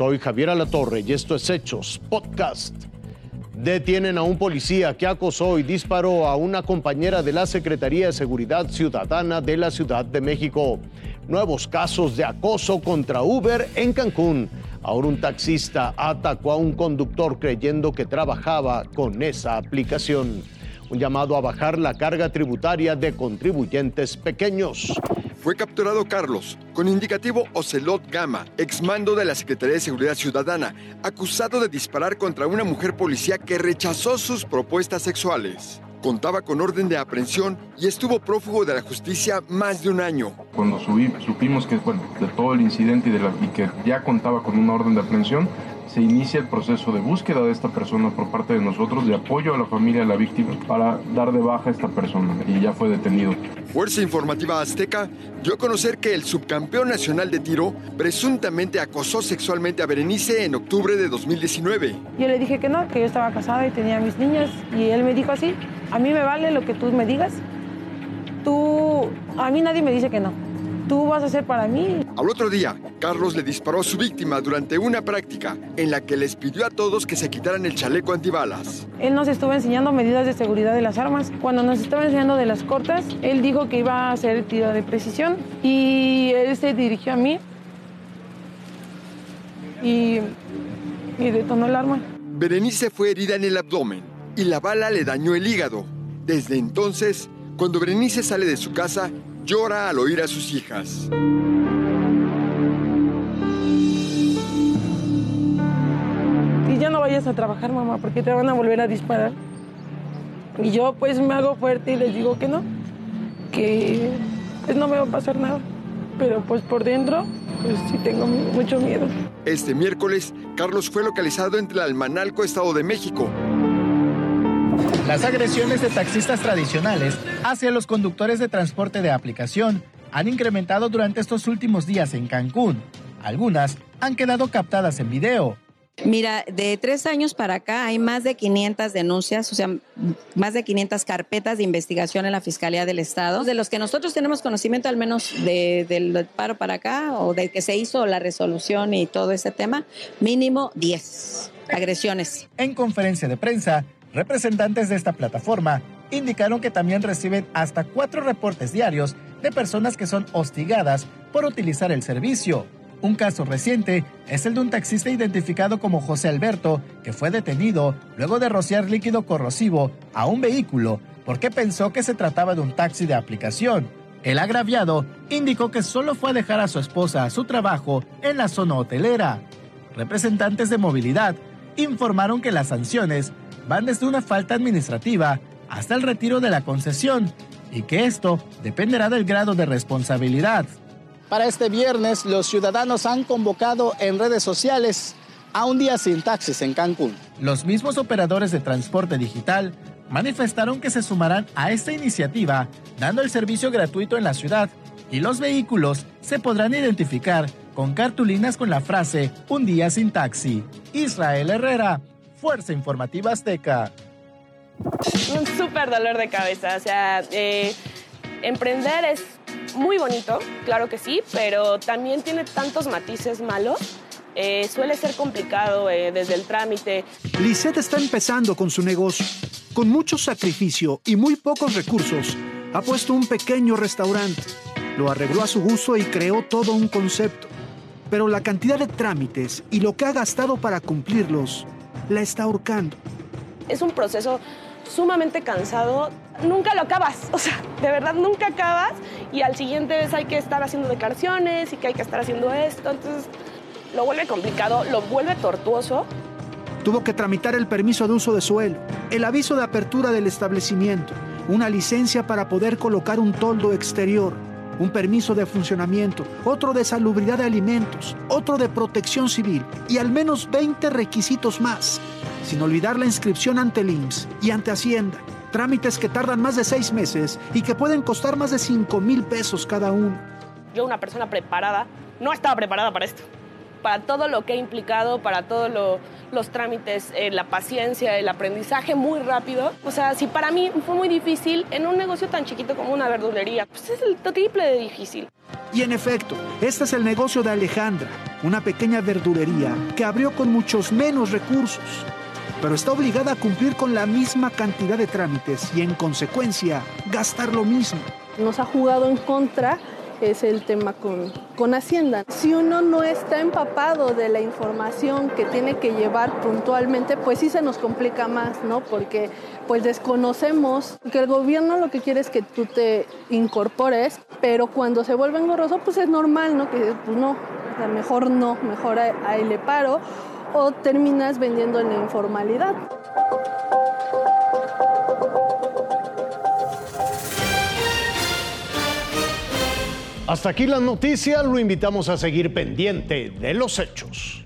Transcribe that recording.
Soy Javier Alatorre y esto es Hechos Podcast. Detienen a un policía que acosó y disparó a una compañera de la Secretaría de Seguridad Ciudadana de la Ciudad de México. Nuevos casos de acoso contra Uber en Cancún. Ahora un taxista atacó a un conductor creyendo que trabajaba con esa aplicación. Un llamado a bajar la carga tributaria de contribuyentes pequeños. Fue capturado Carlos, con indicativo Ocelot Gama, exmando de la Secretaría de Seguridad Ciudadana, acusado de disparar contra una mujer policía que rechazó sus propuestas sexuales. Contaba con orden de aprehensión y estuvo prófugo de la justicia más de un año. Cuando supimos que, bueno, de todo el incidente y, y que ya contaba con una orden de aprehensión, se inicia el proceso de búsqueda de esta persona por parte de nosotros, de apoyo a la familia de la víctima para dar de baja a esta persona y ya fue detenido. Fuerza Informativa Azteca dio a conocer que el subcampeón nacional de tiro presuntamente acosó sexualmente a Berenice en octubre de 2019. Yo le dije que no, que yo estaba casada y tenía mis niñas y él me dijo así, a mí me vale lo que tú me digas. Tú, a mí nadie me dice que no tú vas a ser para mí. Al otro día, Carlos le disparó a su víctima durante una práctica en la que les pidió a todos que se quitaran el chaleco antibalas. Él nos estuvo enseñando medidas de seguridad de las armas. Cuando nos estaba enseñando de las cortas, él dijo que iba a hacer tiro de precisión y él se dirigió a mí y, y detonó el arma. Berenice fue herida en el abdomen y la bala le dañó el hígado. Desde entonces, cuando Berenice sale de su casa, llora al oír a sus hijas. Vayas a trabajar, mamá, porque te van a volver a disparar. Y yo pues me hago fuerte y les digo que no, que pues no me va a pasar nada. Pero pues por dentro, pues sí tengo mucho miedo. Este miércoles, Carlos fue localizado entre el Almanalco, Estado de México. Las agresiones de taxistas tradicionales hacia los conductores de transporte de aplicación han incrementado durante estos últimos días en Cancún. Algunas han quedado captadas en video. Mira, de tres años para acá hay más de 500 denuncias, o sea, más de 500 carpetas de investigación en la Fiscalía del Estado. De los que nosotros tenemos conocimiento, al menos del paro para acá, o de que se hizo la resolución y todo ese tema, mínimo 10 agresiones. En conferencia de prensa, Representantes de esta plataforma indicaron que también reciben hasta cuatro reportes diarios de personas que son hostigadas por utilizar el servicio. Un caso reciente es el de un taxista identificado como José Alberto, que fue detenido luego de rociar líquido corrosivo a un vehículo porque pensó que se trataba de un taxi de aplicación. El agraviado indicó que solo fue a dejar a su esposa a su trabajo en la zona hotelera. Representantes de movilidad informaron que las sanciones van desde una falta administrativa hasta el retiro de la concesión y que esto dependerá del grado de responsabilidad. Para este viernes, los ciudadanos han convocado en redes sociales a un día sin taxis en Cancún. Los mismos operadores de transporte digital manifestaron que se sumarán a esta iniciativa, dando el servicio gratuito en la ciudad y los vehículos se podrán identificar con cartulinas con la frase Un día sin taxi. Israel Herrera, Fuerza Informativa Azteca. Un súper dolor de cabeza. O sea, eh, emprender es muy bonito, claro que sí, pero también tiene tantos matices malos. Eh, suele ser complicado eh, desde el trámite. Lisette está empezando con su negocio. Con mucho sacrificio y muy pocos recursos, ha puesto un pequeño restaurante. Lo arregló a su gusto y creó todo un concepto. Pero la cantidad de trámites y lo que ha gastado para cumplirlos la está ahorcando. Es un proceso sumamente cansado, nunca lo acabas, o sea, de verdad nunca acabas y al siguiente vez hay que estar haciendo declaraciones y que hay que estar haciendo esto, entonces lo vuelve complicado, lo vuelve tortuoso. Tuvo que tramitar el permiso de uso de suelo, el aviso de apertura del establecimiento, una licencia para poder colocar un toldo exterior, un permiso de funcionamiento, otro de salubridad de alimentos, otro de protección civil y al menos 20 requisitos más, sin olvidar la inscripción ante el IMSS y ante Hacienda. Trámites que tardan más de seis meses y que pueden costar más de 5 mil pesos cada uno. Yo, una persona preparada, no estaba preparada para esto para todo lo que ha implicado, para todos los trámites, eh, la paciencia, el aprendizaje muy rápido. O sea, si para mí fue muy difícil en un negocio tan chiquito como una verdulería, pues es el triple de difícil. Y en efecto, este es el negocio de Alejandra, una pequeña verdurería que abrió con muchos menos recursos, pero está obligada a cumplir con la misma cantidad de trámites y en consecuencia gastar lo mismo. Nos ha jugado en contra es el tema con, con Hacienda. Si uno no está empapado de la información que tiene que llevar puntualmente, pues sí se nos complica más, ¿no? Porque pues desconocemos que el gobierno lo que quiere es que tú te incorpores, pero cuando se vuelve engorroso, pues es normal, ¿no? Que pues no, mejor no, mejor ahí le paro o terminas vendiendo en la informalidad. Hasta aquí la noticia, lo invitamos a seguir pendiente de los hechos.